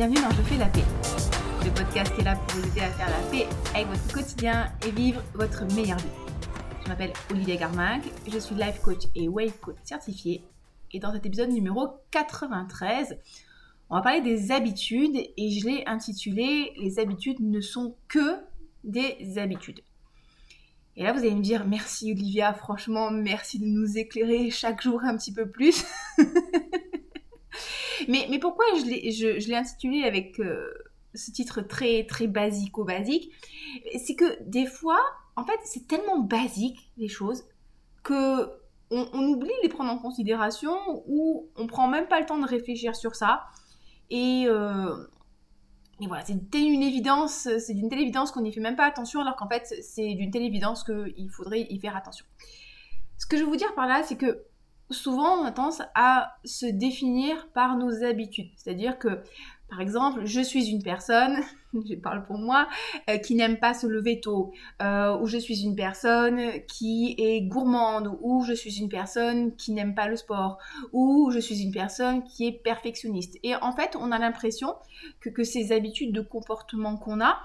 bienvenue dans Je fais la paix. Le podcast est là pour vous aider à faire la paix avec votre quotidien et vivre votre meilleure vie. Je m'appelle Olivia Garmag, je suis life coach et wave coach certifié. Et dans cet épisode numéro 93, on va parler des habitudes et je l'ai intitulé Les habitudes ne sont que des habitudes. Et là, vous allez me dire merci Olivia, franchement, merci de nous éclairer chaque jour un petit peu plus. mais, pourquoi je l'ai, intitulé avec euh, ce titre très, très basico-basique? C'est que des fois, en fait, c'est tellement basique les choses que on, oublie de les prendre en considération ou on prend même pas le temps de réfléchir sur ça. Et, euh, voilà, c'est une évidence, c'est d'une telle évidence qu'on n'y fait même pas attention, alors qu'en fait, c'est d'une telle évidence qu'il faudrait y faire attention. Ce que je veux vous dire par là, c'est que souvent, on a tendance à se définir par nos habitudes. C'est-à-dire que par exemple, je suis une personne, je parle pour moi, euh, qui n'aime pas se lever tôt, euh, ou je suis une personne qui est gourmande, ou je suis une personne qui n'aime pas le sport, ou je suis une personne qui est perfectionniste. Et en fait, on a l'impression que, ces habitudes de comportement qu'on a,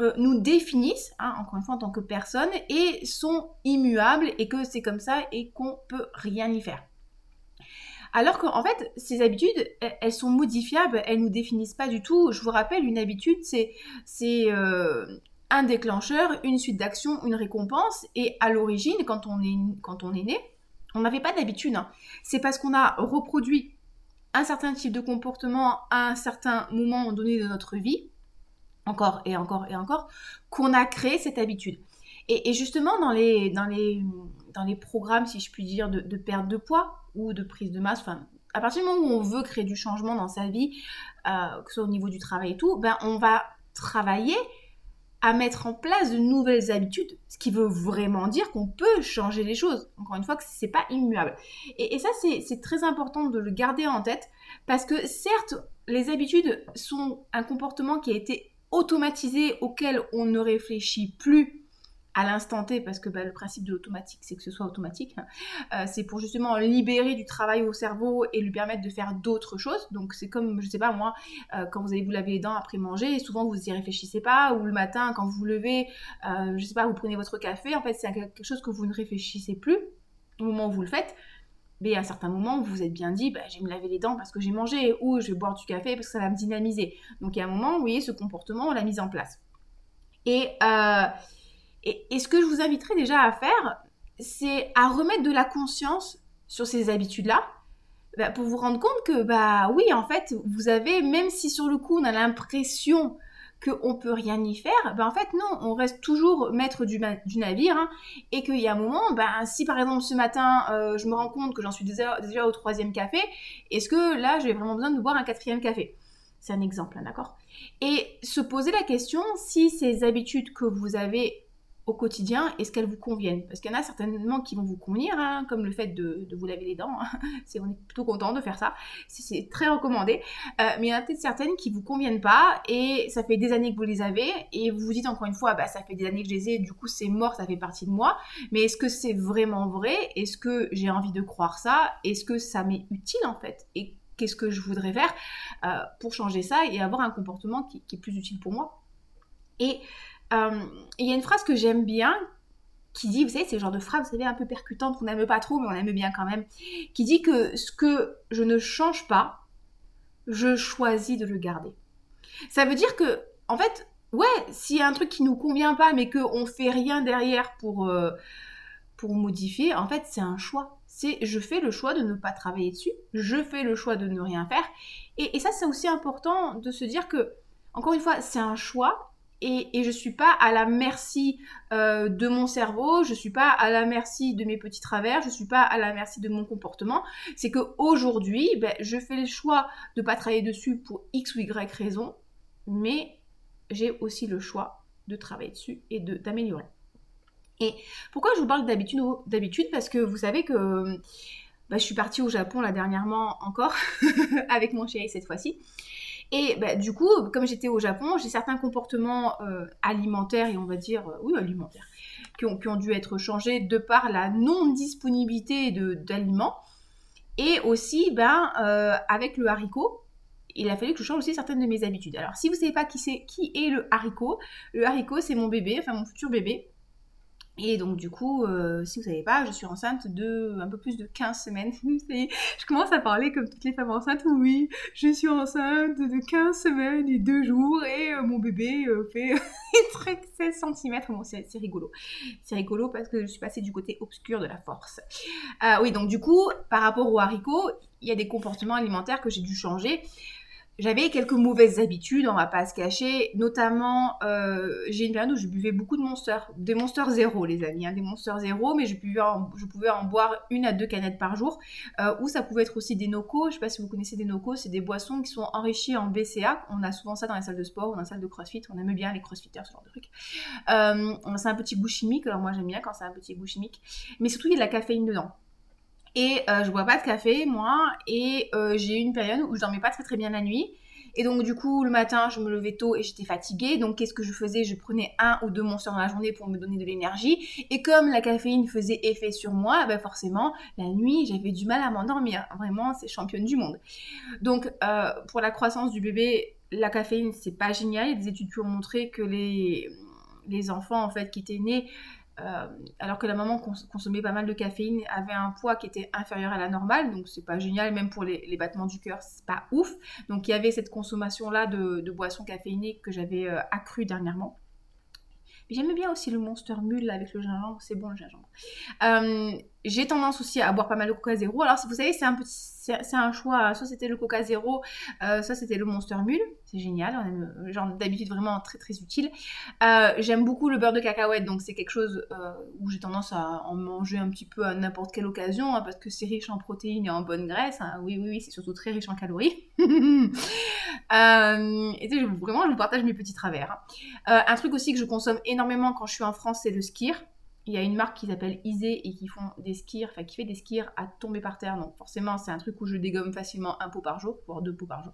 euh, nous définissent, hein, encore une fois en tant que personne, et sont immuables, et que c'est comme ça, et qu'on peut rien y faire. Alors qu'en fait, ces habitudes, elles sont modifiables, elles nous définissent pas du tout. Je vous rappelle, une habitude, c'est euh, un déclencheur, une suite d'actions, une récompense. Et à l'origine, quand, on est, quand on est né, on n'avait pas d'habitude. Hein. C'est parce qu'on a reproduit un certain type de comportement à un certain moment donné de notre vie, encore et encore et encore, qu'on a créé cette habitude. Et, justement, dans les, dans, les, dans les programmes, si je puis dire, de, perte de poids, ou de prise de masse, enfin, à partir du moment où on veut créer du changement dans sa vie, euh, que ce soit au niveau du travail et tout, ben on va travailler à mettre en place de nouvelles habitudes, ce qui veut vraiment dire qu'on peut changer les choses. Encore une fois, que c'est pas immuable. Et, ça, c'est très important de le garder en tête, parce que certes, les habitudes sont un comportement qui a été automatisé, auquel on ne réfléchit plus à l'instant T, parce que bah, le principe de l'automatique, c'est que ce soit automatique. Hein. Euh, c'est pour justement libérer du travail au cerveau et lui permettre de faire d'autres choses. Donc c'est comme, je sais pas moi, euh, quand vous allez vous laver les dents après manger, souvent vous y réfléchissez pas, ou le matin quand vous vous levez, euh, je sais pas, vous prenez votre café, en fait c'est quelque chose que vous ne réfléchissez plus au moment où vous le faites. Mais à un certain moment, vous vous êtes bien dit, bah, je vais me laver les dents parce que j'ai mangé, ou je vais boire du café parce que ça va me dynamiser. Donc il y a un moment, vous voyez, ce comportement, on l'a mis en place. Et, et, ce que je vous inviterai déjà à faire, c'est à remettre de la conscience sur ces habitudes-là, bah, pour vous rendre compte que, bah oui, en fait, vous avez, même si sur le coup on a l'impression qu'on peut rien y faire, bah en fait non, on reste toujours maître du, navire hein, et qu'il y a un moment, bah, si par exemple ce matin euh, je me rends compte que j'en suis déjà, déjà, au troisième café, est-ce que là j'ai vraiment besoin de boire un quatrième café? C'est un exemple, hein, d'accord? Et se poser la question si ces habitudes que vous avez au quotidien, est-ce qu'elles vous conviennent Parce qu'il y en a certainement qui vont vous convenir, hein, comme le fait de, vous laver les dents. Hein. on est plutôt content de faire ça. C'est, très recommandé. Euh, mais il y en a peut-être certaines qui vous conviennent pas et ça fait des années que vous les avez et vous vous dites encore une fois, bah, ça fait des années que je les ai, du coup c'est mort, ça fait partie de moi. Mais est-ce que c'est vraiment vrai? Est-ce que j'ai envie de croire ça? Est-ce que ça m'est utile en fait? Et qu'est-ce que je voudrais faire euh, pour changer ça et avoir un comportement qui, qui est plus utile pour moi? Et il y a une phrase que j'aime bien qui dit, vous savez, c'est le genre de phrase, vous savez, un peu percutante qu'on n'aime pas trop, mais on aime bien quand même, qui dit que ce que je ne change pas, je choisis de le garder. Ça veut dire que, en fait, ouais, s'il y a un truc qui nous convient pas, mais qu'on fait rien derrière pour, euh, pour modifier, en fait, c'est un choix. C'est je fais le choix de ne pas travailler dessus, je fais le choix de ne rien faire. Et ça, c'est aussi important de se dire que, encore une fois, c'est un choix et, je ne suis pas à la merci euh, de mon cerveau, je suis pas à la merci de mes petits travers, je suis pas à la merci de mon comportement. C'est qu'aujourd'hui, ben, je fais le choix de pas travailler dessus pour X ou Y raison, mais j'ai aussi le choix de travailler dessus et d'améliorer. Et pourquoi je vous parle d'habitude D'habitude? Parce que vous savez que ben, je suis partie au Japon dernièrement encore avec mon chéri cette fois-ci. Et bah, du coup, comme j'étais au Japon, j'ai certains comportements euh, alimentaires, et on va dire, euh, oui, alimentaires, qui ont, dû être changés de par la non-disponibilité d'aliments. Et aussi, ben, euh, avec le haricot, il a fallu que je change aussi certaines de mes habitudes. Alors, si vous ne savez pas qui, qui est le haricot, le haricot, c'est mon bébé, enfin mon futur bébé. Et donc du coup, euh, si vous savez pas, je suis enceinte de un peu plus de 15 semaines. je commence à parler comme toutes les femmes enceintes. Oui, je suis enceinte de 15 semaines et 2 jours et euh, mon bébé euh, fait 16 cm. Bon, c'est rigolo. C'est rigolo parce que je suis passée du côté obscur de la force. oui, donc du coup, par rapport aux haricots, il y a des comportements alimentaires que j'ai dû changer j'avais quelques mauvaises habitudes, on va pas se cacher. Notamment, euh, j'ai une période où je buvais beaucoup de Monster, des Monster zéro, les amis, hein, des Monster zéro, mais je pouvais, en, boire une à deux canettes par jour. Euh, ou ça pouvait être aussi des Noco. Je sais pas si vous connaissez des Noco, c'est des boissons qui sont enrichies en BCA. On a souvent ça dans les salles de sport ou dans les salles de CrossFit. On aime bien les CrossFitters, ce genre de truc. Euh, c'est un petit goût chimique. Alors moi j'aime bien quand c'est un petit goût chimique, mais surtout il y a de la caféine dedans. Et euh, je bois pas de café, moi, et euh, j'ai eu une période où je dormais pas très très bien la nuit. Et donc du coup, le matin, je me levais tôt et j'étais fatiguée. Donc qu'est-ce que je faisais? Je prenais un ou deux monstres dans la journée pour me donner de l'énergie. Et comme la caféine faisait effet sur moi, ben forcément, la nuit, j'avais du mal à m'endormir. Vraiment, c'est championne du monde. Donc euh, pour la croissance du bébé, la caféine, c'est pas génial. Il y des études qui ont montré que les, les enfants en fait qui étaient nés euh, alors que la maman consommait pas mal de caféine, avait un poids qui était inférieur à la normale, donc c'est pas génial, même pour les, battements du cœur, c'est pas ouf. Donc il y avait cette consommation-là de, boissons caféinées que j'avais euh, accrue dernièrement. J'aimais bien aussi le Monster Mule avec le gingembre, c'est bon le gingembre. Euh, j'ai tendance aussi à boire pas mal de Coca Zéro. Alors, vous savez, c'est un petit, c'est un choix. Soit c'était le Coca Zéro, euh, soit c'était le Monster Mule. C'est génial. On aime, euh, genre d'habitude vraiment très très utile. Euh, j'aime beaucoup le beurre de cacahuète, donc c'est quelque chose où j'ai tendance à en manger un petit peu à n'importe quelle occasion, hein, parce que c'est riche en protéines et en bonne graisse. Hein. Oui, oui, oui, c'est surtout très riche en calories. et tu sais, vraiment, je vous partage mes petits travers. Hein. un truc aussi que je consomme énormément quand je suis en France, c'est le skir il y a une marque qui s'appelle Isée et qui font des enfin qui fait des skirs à tomber par terre. Donc forcément, c'est un truc où je dégomme facilement un pot par jour, voire deux pots par jour.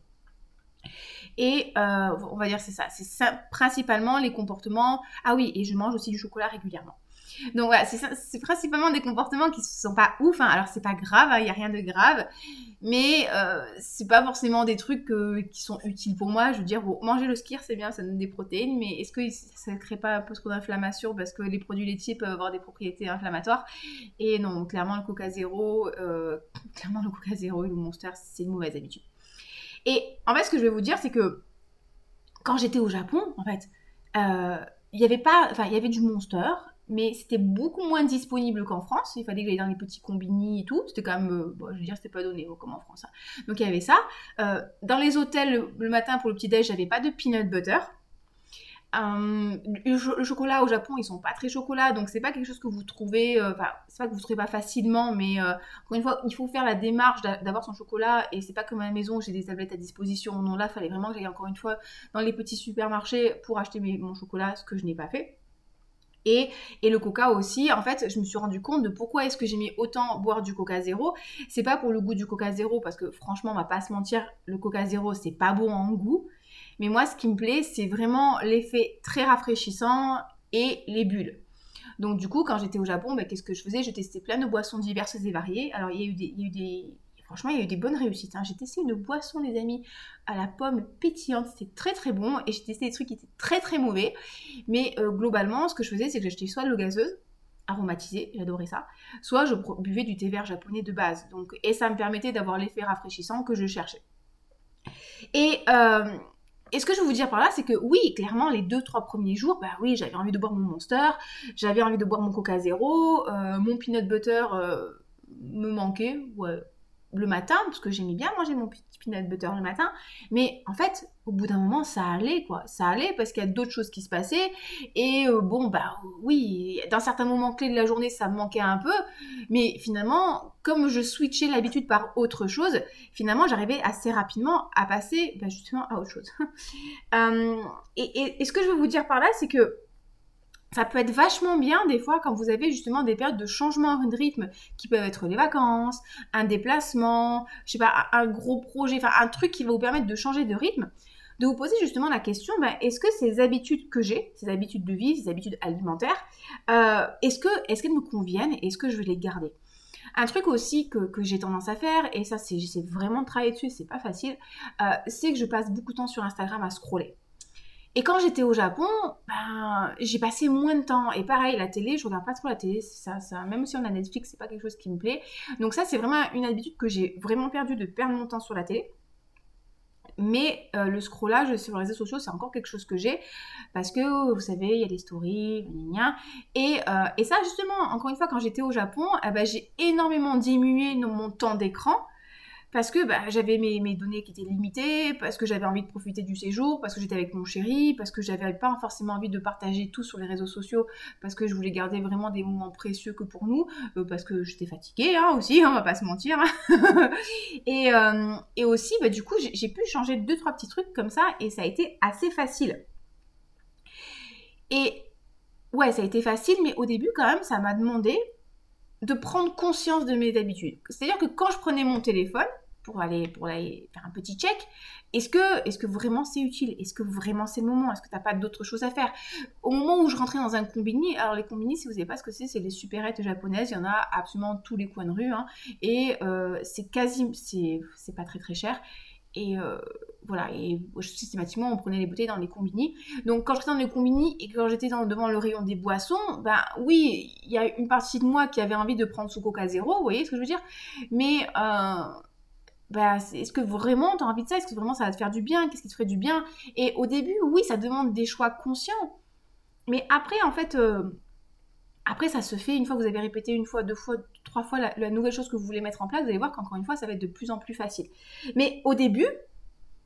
Et euh, on va dire c'est ça, c'est principalement les comportements. Ah oui, et je mange aussi du chocolat régulièrement. Donc voilà, c'est principalement des comportements qui ne sont pas ouf. Hein. Alors c'est pas grave, il hein, n'y a rien de grave, mais euh, c'est pas forcément des trucs qui sont utiles pour moi. Je veux dire, manger le skir c'est bien, ça donne des protéines, mais est-ce que ça ne crée pas un peu trop d'inflammation parce que les produits laitiers peuvent avoir des propriétés inflammatoires? Et non, clairement le Coca Zéro, euh, clairement le Coca et le Monster, c'est une mauvaise habitude. Et en fait, ce que je vais vous dire, c'est que quand j'étais au Japon, en fait, euh, il y avait pas, enfin, il y avait du Monster, mais c'était beaucoup moins disponible qu'en France. Il fallait que j'aille dans les petits combini et tout. C'était quand même, euh, bon, je veux dire, c'était pas donné comme en France. Hein. Donc il y avait ça. Euh, dans les hôtels, le, matin pour le petit déj, j'avais pas de peanut butter. Euh, le, chocolat au Japon, ils sont pas très chocolat, donc c'est pas quelque chose que vous trouvez, enfin, c'est pas que vous trouvez pas facilement, mais encore une fois, il faut faire la démarche d'avoir son chocolat, et c'est pas comme à la maison, j'ai des tablettes à disposition. Non, là, fallait vraiment que j'aille encore une fois dans les petits supermarchés pour acheter mon chocolat, ce que je n'ai pas fait. Et, le coca aussi, en fait, je me suis rendu compte de pourquoi est-ce que j'aimais autant boire du coca zéro. C'est pas pour le goût du coca zéro, parce que franchement, on va pas se mentir, le coca zéro, c'est pas bon en goût. Mais moi, ce qui me plaît, c'est vraiment l'effet très rafraîchissant et les bulles. Donc du coup, quand j'étais au Japon, bah, qu'est-ce que je faisais? Je testais plein de boissons diverses et variées. Alors il y a eu des, il y a eu des Franchement, il y a eu des bonnes réussites. Hein. J'ai testé une boisson, les amis, à la pomme pétillante. C'était très très bon. Et j'ai testé des trucs qui étaient très très mauvais. Mais euh, globalement, ce que je faisais, c'est que j'achetais soit de l'eau gazeuse, aromatisée, j'adorais ça, soit je buvais du thé vert japonais de base. Donc, et ça me permettait d'avoir l'effet rafraîchissant que je cherchais. Et, euh, ce que je veux vous dire par là, c'est que oui, clairement, les deux, trois premiers jours, bah oui, j'avais envie de boire mon Monster, j'avais envie de boire mon Coca Zéro, euh, mon peanut butter me manquait, ouais, le matin, parce que j'aimais bien manger mon petit peanut butter le matin, mais en fait, au bout d'un moment, ça allait, quoi. Ça allait parce qu'il y a d'autres choses qui se passaient, et euh, bon, bah oui, dans certains moments clés de la journée, ça me manquait un peu, mais finalement, comme je switchais l'habitude par autre chose, finalement, j'arrivais assez rapidement à passer bah, justement à autre chose. Euh, et ce que je veux vous dire par là, c'est que ça peut être vachement bien des fois quand vous avez justement des périodes de changement de rythme qui peuvent être les vacances, un déplacement, je sais pas, un gros projet, enfin un truc qui va vous permettre de changer de rythme, de vous poser justement la question, ben, est-ce que ces habitudes que j'ai, ces habitudes de vie, ces habitudes alimentaires, euh, est-ce que est-ce qu'elles me conviennent est-ce que je vais les garder? Un truc aussi que, j'ai tendance à faire, et ça c'est j'essaie vraiment de travailler dessus, c'est pas facile, euh, c'est que je passe beaucoup de temps sur Instagram à scroller. Et quand j'étais au Japon, ben, j'ai passé moins de temps. Et pareil, la télé, je regarde pas trop la télé. Ça, même si on a Netflix, c'est pas quelque chose qui me plaît. Donc ça, c'est vraiment une habitude que j'ai vraiment perdu de perdre mon temps sur la télé. Mais euh, le scrollage sur les réseaux sociaux, c'est encore quelque chose que j'ai. Parce que, vous savez, il y a des stories, et, euh, et ça, justement, encore une fois, quand j'étais au Japon, eh ben, j'ai énormément diminué mon temps d'écran parce que bah, j'avais mes, mes, données qui étaient limitées, parce que j'avais envie de profiter du séjour, parce que j'étais avec mon chéri, parce que j'avais pas forcément envie de partager tout sur les réseaux sociaux, parce que je voulais garder vraiment des moments précieux que pour nous, euh, parce que j'étais fatiguée hein, aussi, hein, on va pas se mentir. et, euh, et, aussi, bah, du coup, j'ai pu changer deux, trois petits trucs comme ça, et ça a été assez facile. Et ouais, ça a été facile, mais au début, quand même, ça m'a demandé de prendre conscience de mes habitudes. C'est-à-dire que quand je prenais mon téléphone, pour aller, pour aller faire un petit check. Est-ce que, est que vraiment c'est utile? Est-ce que vraiment c'est le moment? Est-ce que tu n'as pas d'autres choses à faire? Au moment où je rentrais dans un combini, alors les combini, si vous ne savez pas ce que c'est, c'est les supérettes japonaises. Il y en a absolument tous les coins de rue. Hein. et euh, c'est quasi, c'est pas très très cher. Et euh, voilà, et systématiquement, on prenait les bouteilles dans les combini. Donc, quand j'étais dans les combini et quand j'étais devant le rayon des boissons, ben oui, il y a une partie de moi qui avait envie de prendre ce coca zéro, vous voyez ce que je veux dire? Mais euh, bah, est-ce que vraiment tu as envie de ça? Est-ce que vraiment ça va te faire du bien? Qu'est-ce qui te ferait du bien? Et au début, oui, ça demande des choix conscients. Mais après, en fait, euh, après, ça se fait une fois que vous avez répété une fois, deux fois, trois fois la, nouvelle chose que vous voulez mettre en place, vous allez voir qu'encore une fois, ça va être de plus en plus facile. Mais au début,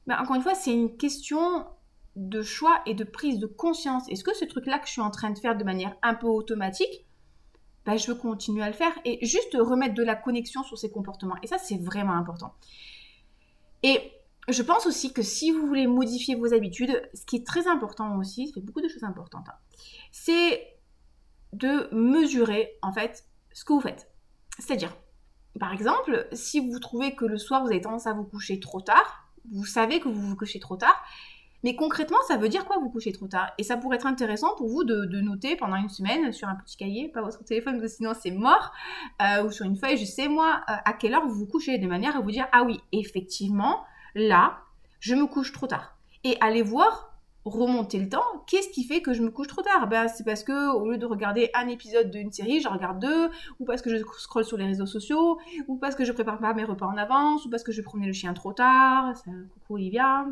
bah, encore une fois, c'est une question de choix et de prise de conscience. Est-ce que ce truc-là que je suis en train de faire de manière un peu automatique, bah, je veux continuer à le faire et juste remettre de la connexion sur ces comportements. Et ça, c'est vraiment important. Et je pense aussi que si vous voulez modifier vos habitudes, ce qui est très important aussi, fait beaucoup de choses importantes, hein, c'est de mesurer en fait ce que vous faites. C'est-à-dire, par exemple, si vous trouvez que le soir vous avez tendance à vous coucher trop tard, vous savez que vous vous couchez trop tard, mais concrètement, ça veut dire quoi vous couchez trop tard? Et ça pourrait être intéressant pour vous de, noter pendant une semaine sur un petit cahier, pas votre téléphone, parce que sinon c'est mort, euh, ou sur une feuille, je sais moi, euh, à quelle heure vous vous couchez, de manière à vous dire, ah oui, effectivement, là, je me couche trop tard. Et allez voir remonter le temps, qu'est-ce qui fait que je me couche trop tard? Ben, C'est parce que au lieu de regarder un épisode d'une série, j'en regarde deux, ou parce que je scrolle sur les réseaux sociaux, ou parce que je prépare pas mes repas en avance, ou parce que je promenais le chien trop tard. Coucou Olivia.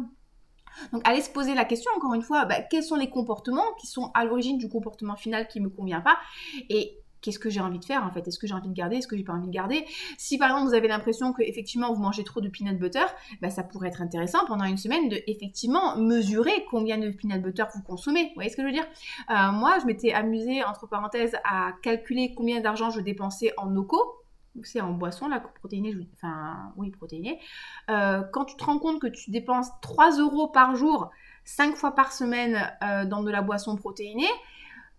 Donc, allez se poser la question, encore une fois, bah, quels sont les comportements qui sont à l'origine du comportement final qui ne me convient pas et qu'est-ce que j'ai envie de faire en fait? Est-ce que j'ai envie de garder? Est-ce que j'ai pas envie de garder? Si par exemple vous avez l'impression que effectivement vous mangez trop de peanut butter, bah, ça pourrait être intéressant pendant une semaine de effectivement mesurer combien de peanut butter vous consommez. Vous voyez ce que je veux dire? Euh, Moi, je m'étais amusée entre parenthèses à calculer combien d'argent je dépensais en NOCO c'est en boisson, la protéinée, enfin, oui, protéinée, euh, quand tu te rends compte que tu dépenses 3 euros par jour, 5 fois par semaine euh, dans de la boisson protéinée,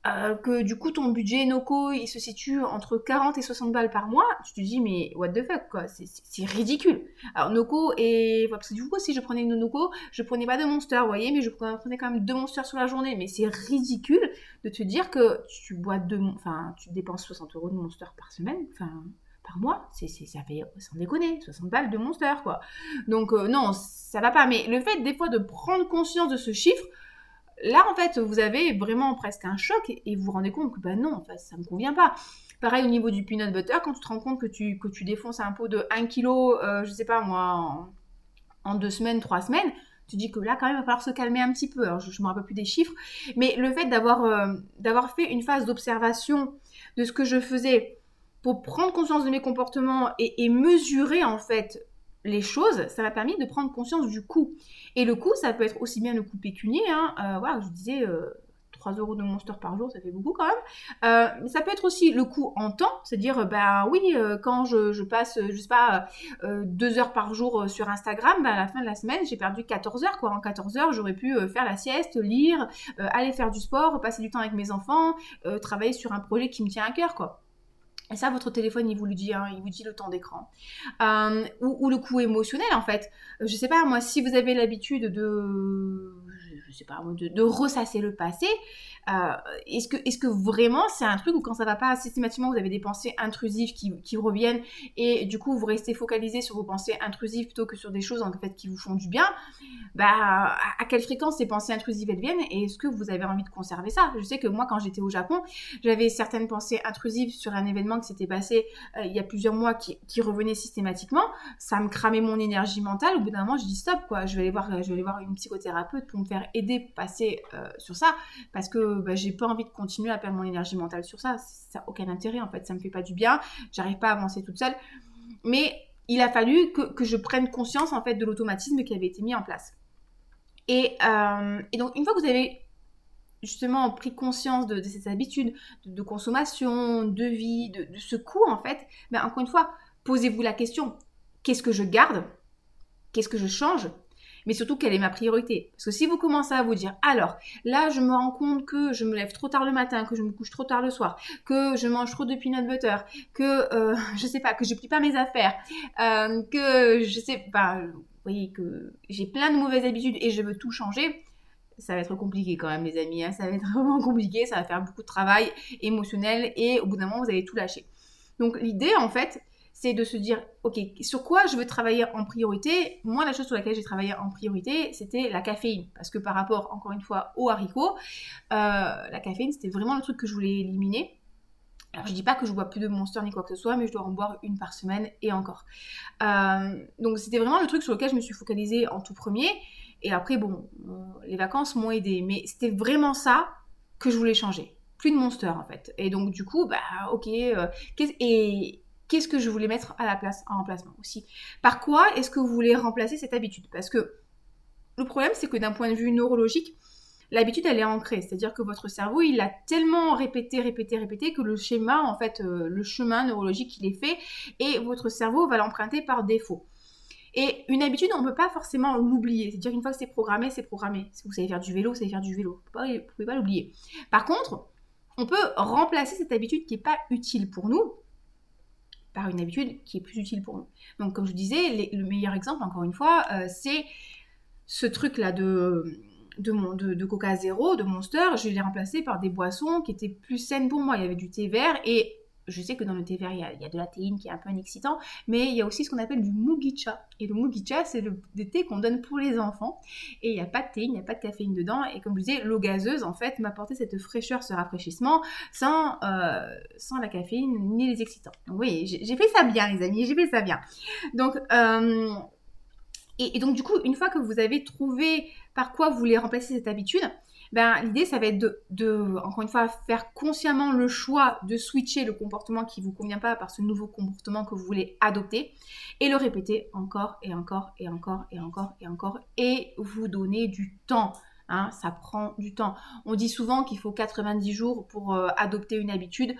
euh, que du coup ton budget NOCO il se situe entre 40 et 60 balles par mois, tu te dis mais what the fuck quoi, c'est ridicule. Alors NOCO et parce que du coup si je prenais une NOCO, je prenais pas de Monster, vous voyez, mais je prenais quand même deux Monsters sur la journée, mais c'est ridicule de te dire que tu bois deux, enfin tu dépenses 60 euros de Monster par semaine, enfin par mois, c'est, ça fait, sans déconner, 60 balles de monster, quoi. Donc, euh, non, ça va pas. Mais le fait, des fois, de prendre conscience de ce chiffre, là, en fait, vous avez vraiment presque un choc et, vous vous rendez compte que, bah non, en fait, ça me convient pas. Pareil au niveau du peanut butter, quand tu te rends compte que tu, que défonces un pot de 1 kg, euh, je sais pas moi, en, deux semaines, trois semaines, tu dis que là, quand même, il va falloir se calmer un petit peu. Alors, je ne me rappelle plus des chiffres, mais le fait euh, d'avoir fait une phase d'observation de ce que je faisais pour prendre conscience de mes comportements et, mesurer en fait les choses, ça m'a permis de prendre conscience du coût. Et le coût, ça peut être aussi bien le coût pécunier, hein, euh, voilà, je disais 3 euh, euros de monster par jour, ça fait beaucoup quand même. Euh, mais ça peut être aussi le coût en temps, c'est-à-dire, ben oui, quand je, passe, je sais pas, 2 heures par jour sur Instagram, ben, à la fin de la semaine, j'ai perdu 14 heures, quoi. En 14 heures, j'aurais pu faire la sieste, lire, aller faire du sport, passer du temps avec mes enfants, travailler sur un projet qui me tient à cœur, quoi. Et ça, votre téléphone, il vous le dit, hein, il vous dit le temps d'écran. Euh, ou, le coût émotionnel, en fait. Euh, je sais pas, moi, si vous avez l'habitude de, je sais pas, de, ressasser le passé, est-ce que, vraiment c'est un truc où quand ça va pas systématiquement, vous avez des pensées intrusives qui, reviennent et du coup vous restez focalisé sur vos pensées intrusives plutôt que sur des choses en fait qui vous font du bien bah, à quelle fréquence ces pensées intrusives elles viennent et est-ce que vous avez envie de conserver ça? Je sais que moi, quand j'étais au Japon, j'avais certaines pensées intrusives sur un événement qui s'était passé euh, il y a plusieurs mois qui, qui, revenaient systématiquement. Ça me cramait mon énergie mentale. Au bout d'un moment, je dis stop, quoi. Je vais aller voir, je vais aller voir une psychothérapeute pour me faire aider, passer euh, sur ça, parce que bah, j'ai pas envie de continuer à perdre mon énergie mentale sur ça. Ça n'a aucun intérêt, en fait. Ça me fait pas du bien. J'arrive pas à avancer toute seule. Mais il a fallu que, que je prenne conscience, en fait, de l'automatisme qui avait été mis en place. Euh, et, donc, une fois que vous avez justement pris conscience de, ces habitudes de, consommation, de vie, de, ce coût, en fait, ben, encore une fois, posez-vous la question, qu'est-ce que je garde? Qu'est-ce que je change? Mais surtout quelle est ma priorité. Parce que si vous commencez à vous dire, alors là, je me rends compte que je me lève trop tard le matin, que je me couche trop tard le soir, que je mange trop de peanut butter, que euh, je sais pas, que je plie pas mes affaires, euh, que je sais pas, voyez que j'ai plein de mauvaises habitudes et je veux tout changer, ça va être compliqué quand même, les amis. Hein. Ça va être vraiment compliqué, ça va faire beaucoup de travail émotionnel et au bout d'un moment, vous allez tout lâcher. Donc l'idée, en fait, c'est de se dire, ok, sur quoi je veux travailler en priorité? Moi, la chose sur laquelle j'ai travaillé en priorité, c'était la caféine. Parce que par rapport, encore une fois, au haricot, euh, la caféine, c'était vraiment le truc que je voulais éliminer. Alors, je dis pas que je bois plus de Monster ni quoi que ce soit, mais je dois en boire une par semaine et encore. Euh, donc, c'était vraiment le truc sur lequel je me suis focalisée en tout premier. Et après, bon, euh, les vacances m'ont aidé. Mais c'était vraiment ça que je voulais changer. Plus de Monster, en fait. Et donc, du coup, bah, ok. Euh, et qu'est-ce que je voulais mettre à la place, en remplacement aussi Par quoi est-ce que vous voulez remplacer cette habitude? Parce que le problème, c'est que d'un point de vue neurologique, l'habitude, elle est ancrée. C'est-à-dire que votre cerveau, il a tellement répété, répété, répété que le schéma, en fait, euh, le chemin neurologique, il est fait et votre cerveau va l'emprunter par défaut. Et une habitude, on ne peut pas forcément l'oublier. C'est-à-dire qu'une fois que c'est programmé, c'est programmé. Si vous savez faire du vélo, vous savez faire du vélo. Vous ne pouvez pas l'oublier. Par contre, on peut remplacer cette habitude qui n'est pas utile pour nous par une habitude qui est plus utile pour nous. Donc, comme je disais, le meilleur exemple, encore une fois, euh, c'est ce truc-là de de, Coca Zéro, de Monster, je l'ai remplacé par des boissons qui étaient plus saines pour moi. Il y avait du thé vert et je sais que dans le thé vert, il y, a, de la théine qui est un peu un excitant, mais il y a aussi ce qu'on appelle du mugicha. Et le mugicha, c'est le thé qu'on donne pour les enfants. Et il n'y a pas de théine, il n'y a pas de caféine dedans. Et comme je disais, l'eau gazeuse, en fait, m'apportait cette fraîcheur, ce rafraîchissement, sans, euh, sans la caféine ni les excitants. Donc oui, j'ai fait ça bien, les amis, j'ai fait ça bien. Donc, euh, et, donc, du coup, une fois que vous avez trouvé par quoi vous voulez remplacer cette habitude, ben, l'idée, ça va être de, encore une fois, faire consciemment le choix de switcher le comportement qui ne vous convient pas par ce nouveau comportement que vous voulez adopter et le répéter encore et encore et encore et encore et encore et vous donner du temps. Hein, ça prend du temps. On dit souvent qu'il faut 90 jours pour euh, adopter une habitude.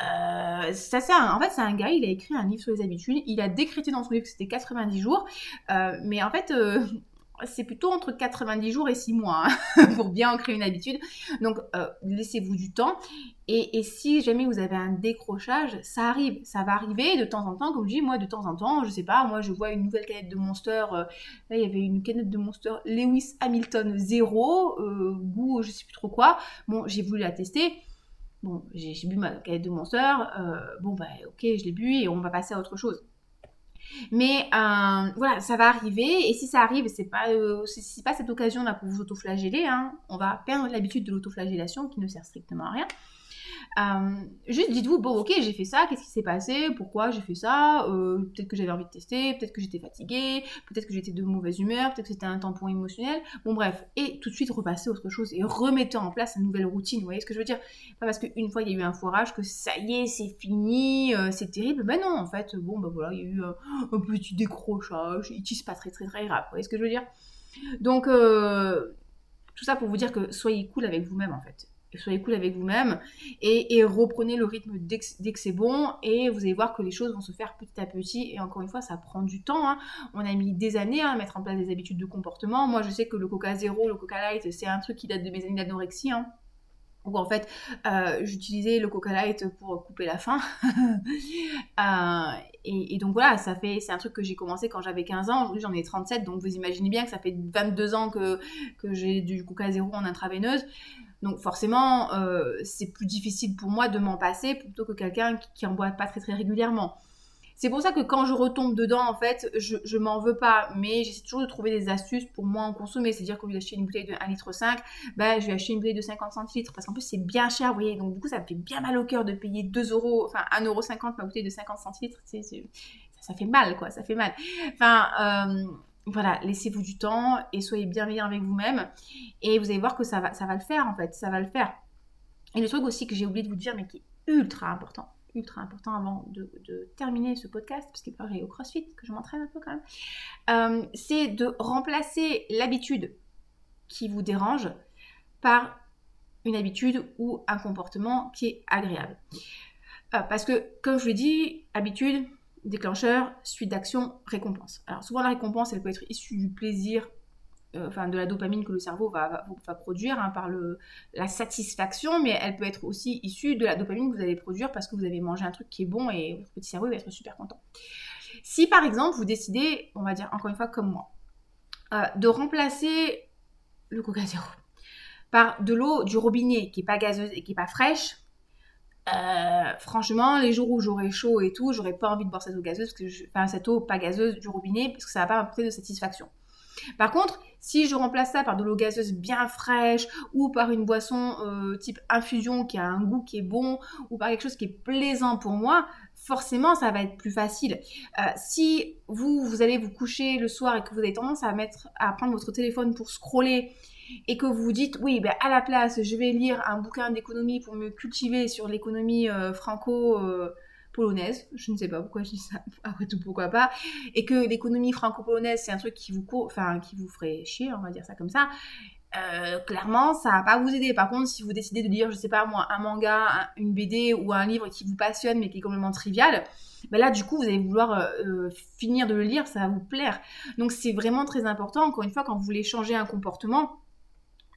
Euh, ça, en fait, c'est un gars, il a écrit un livre sur les habitudes. Il a décrété dans son livre que c'était 90 jours. Euh, mais en fait, c'est plutôt entre 90 jours et 6 mois hein, pour bien ancrer une habitude. Donc, laissez-vous du temps. Et, si jamais vous avez un décrochage, ça arrive. Ça va arriver de temps en temps. Comme je dis, moi, de temps en temps, je sais pas, moi, je vois une nouvelle canette de Monster. là, il y avait une canette de Monster Lewis Hamilton 0, goût, je sais plus trop quoi. Bon, j'ai voulu la tester Bon, j'ai bu ma canette de Monster, euh, bon bah ok, je l'ai bu et on va passer à autre chose. Mais euh, voilà, ça va arriver et si ça arrive, c'est pas euh, pas cette occasion là pour vous autoflageller. Hein, on va perdre l'habitude de l'autoflagellation qui ne sert strictement à rien. Euh, juste dites-vous, bon ok, j'ai fait ça, qu'est-ce qui s'est passé, pourquoi j'ai fait ça, euh, peut-être que j'avais envie de tester, peut-être que j'étais fatiguée, peut-être que j'étais de mauvaise humeur, peut-être que c'était un tampon émotionnel, bon bref, et tout de suite repasser autre chose et remettez en place une nouvelle routine, vous voyez ce que je veux dire? Pas parce qu'une fois il y a eu un foirage que ça y est, c'est fini, euh, c'est terrible, ben non, en fait, bon ben voilà, il y a eu un, petit décrochage, il tisse pas très très très grave, vous voyez ce que je veux dire? Donc, tout ça pour vous dire que soyez cool avec vous-même en fait soyez cool avec vous-même et, reprenez le rythme dès que, c'est bon et vous allez voir que les choses vont se faire petit à petit et encore une fois ça prend du temps hein. on a mis des années à mettre en place des habitudes de comportement moi je sais que le coca zéro le coca light c'est un truc qui date de mes années d'anorexie hein en fait euh, j'utilisais le coca light pour couper la faim. Euh, et, donc voilà ça fait c'est un truc que j'ai commencé quand j'avais 15 ans. Aujourd'hui j'en ai 37 donc vous imaginez bien que ça fait 22 ans que, que j'ai du coca zéro en intraveineuse. Donc forcément, euh, c'est plus difficile pour moi de m'en passer plutôt que quelqu'un qui, qui en boit pas très très régulièrement. C'est pour ça que quand je retombe dedans, en fait, je, je m'en veux pas, mais j'essaie toujours de trouver des astuces pour moins en consommer. C'est-à-dire qu'au lieu d'acheter une bouteille de 1,5 litre, ben, je vais acheter une bouteille de 50 centilitres parce qu'en plus c'est bien cher, vous voyez. Donc du coup, ça me fait bien mal au cœur de payer 2 euros, enfin 1,50 euros ma bouteille de 50 centilitres. ça, ça, fait mal, quoi, ça fait mal. Enfin, euh, voilà, laissez-vous du temps et soyez bienveillant avec vous-même. Et vous allez voir que ça va, ça va le faire, en fait, ça va le faire. Et le truc aussi que j'ai oublié de vous dire, mais qui est ultra important, ultra important avant de, terminer ce podcast, parce qu'il paraît au CrossFit, que je m'entraîne un peu quand même, euh, c'est de remplacer l'habitude qui vous dérange par une habitude ou un comportement qui est agréable. Euh, parce que, comme je l'ai dit, habitude, déclencheur, suite d'action, récompense. Alors souvent la récompense, elle peut être issue du plaisir enfin de la dopamine que le cerveau va, produire hein, par la satisfaction, mais elle peut être aussi issue de la dopamine que vous allez produire parce que vous avez mangé un truc qui est bon et votre petit cerveau va être super content. Si par exemple vous décidez, on va dire encore une fois comme moi, euh, de remplacer le Coca Zéro par de l'eau du robinet qui n'est pas gazeuse et qui n'est pas fraîche, euh, franchement, les jours où j'aurai chaud et tout, j'aurais pas envie de boire cette eau gazeuse, enfin cette eau pas gazeuse du robinet, parce que ça va pas m'apporter de satisfaction. Par contre, si je remplace ça par de l'eau gazeuse bien fraîche ou par une boisson euh, type infusion qui a un goût qui est bon ou par quelque chose qui est plaisant pour moi, forcément ça va être plus facile. Euh, si vous, vous allez vous coucher le soir et que vous avez tendance à, mettre, à prendre votre téléphone pour scroller et que vous vous dites oui ben à la place je vais lire un bouquin d'économie pour me cultiver sur l'économie euh, franco polonaise. Je ne sais pas pourquoi je dis ça. Après tout, pourquoi pas. Et que l'économie franco-polonaise, c'est un truc qui vous, enfin, qui vous ferait chier, on va dire ça comme ça. Euh, clairement, ça va pas vous aider. Par contre, si vous décidez de lire, je sais pas moi, un manga, une BD ou un livre qui vous passionne mais qui est complètement trivial, ben là, du coup, vous allez vouloir euh, euh, finir de le lire, ça va vous plaire. Donc, c'est vraiment très important, encore une fois, quand vous voulez changer un comportement,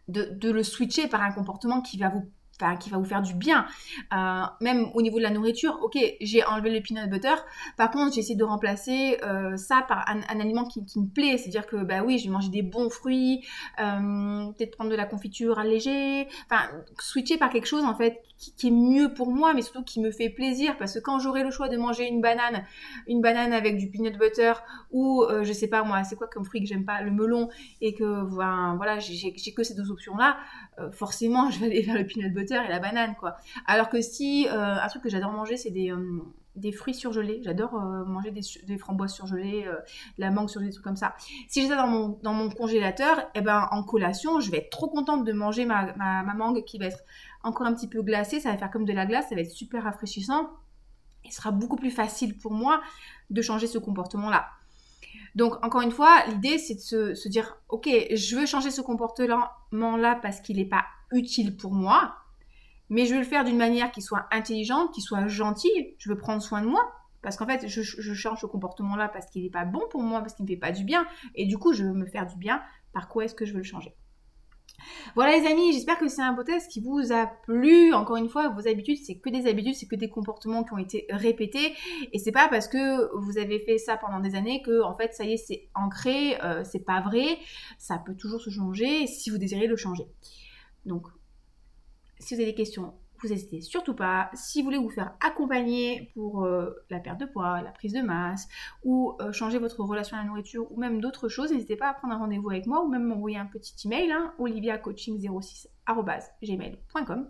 de, de, le switcher par un comportement qui va vous qui va vous faire du bien. Euh, même au niveau de la nourriture, ok, j'ai enlevé le peanut butter. Par contre, j'ai essayé de remplacer euh, ça par un, aliment qui, me plaît. C'est-à-dire que, bah oui, je vais manger des bons fruits, euh, peut-être prendre de la confiture allégée. Enfin, switcher par quelque chose, en fait, qui, est mieux pour moi, mais surtout qui me fait plaisir. Parce que quand j'aurai le choix de manger une banane, une banane avec du peanut butter, ou, je sais pas moi, c'est quoi comme fruit que j'aime pas, le melon, et que, voilà, j'ai que ces deux options-là, forcément, je vais aller vers le peanut butter et la banane, quoi. Alors que si, euh, un truc que j'adore manger, c'est des, euh, fruits surgelés. J'adore euh, manger des, des, framboises surgelées, la mangue surgelée, des trucs comme ça. Si j'ai ça dans mon, congélateur, eh ben, en collation, je vais être trop contente de manger ma, ma, mangue qui va être encore un petit peu glacée. Ça va faire comme de la glace, ça va être super rafraîchissant. Il sera beaucoup plus facile pour moi de changer ce comportement-là. Donc, encore une fois, l'idée, c'est de se, dire, OK, je veux changer ce comportement-là parce qu'il n'est pas utile pour moi mais je veux le faire d'une manière qui soit intelligente, qui soit gentille. Je veux prendre soin de moi. Parce qu'en fait, je, change ce comportement-là parce qu'il n'est pas bon pour moi, parce qu'il ne me fait pas du bien. Et du coup, je veux me faire du bien. Par quoi est-ce que je veux le changer? Voilà les amis, j'espère que c'est un test qui vous a plu. Encore une fois, vos habitudes, c'est que des habitudes, c'est que des comportements qui ont été répétés. Et c'est pas parce que vous avez fait ça pendant des années que, en fait, ça y est, c'est ancré. Euh, c'est pas vrai. Ça peut toujours se changer si vous désirez le changer. Donc, si vous avez des questions, vous n'hésitez surtout pas. Si vous voulez vous faire accompagner pour euh, la perte de poids, la prise de masse, ou euh, changer votre relation à la nourriture, ou même d'autres choses, n'hésitez pas à prendre un rendez-vous avec moi, ou même m'envoyer un petit email, hein, oliviacoaching06.gmail.com.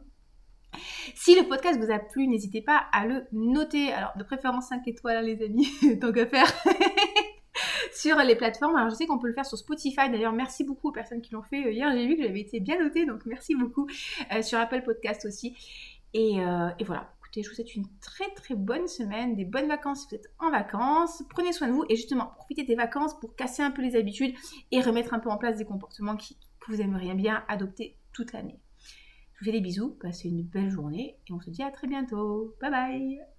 Si le podcast vous a plu, n'hésitez pas à le noter. Alors, de préférence 5 étoiles, hein, les amis, tant qu'à faire. sur les plateformes. Alors je sais qu'on peut le faire sur Spotify. D'ailleurs, merci beaucoup aux personnes qui l'ont fait euh, hier. J'ai vu que j'avais été bien notée, donc merci beaucoup. Euh, sur Apple Podcast aussi. Euh, et, voilà. Écoutez, je vous souhaite une très très bonne semaine, des bonnes vacances si vous êtes en vacances. Prenez soin de vous et justement, profitez des vacances pour casser un peu les habitudes et remettre un peu en place des comportements que vous aimeriez bien adopter toute l'année. Je vous fais des bisous, passez une belle journée et on se dit à très bientôt. Bye bye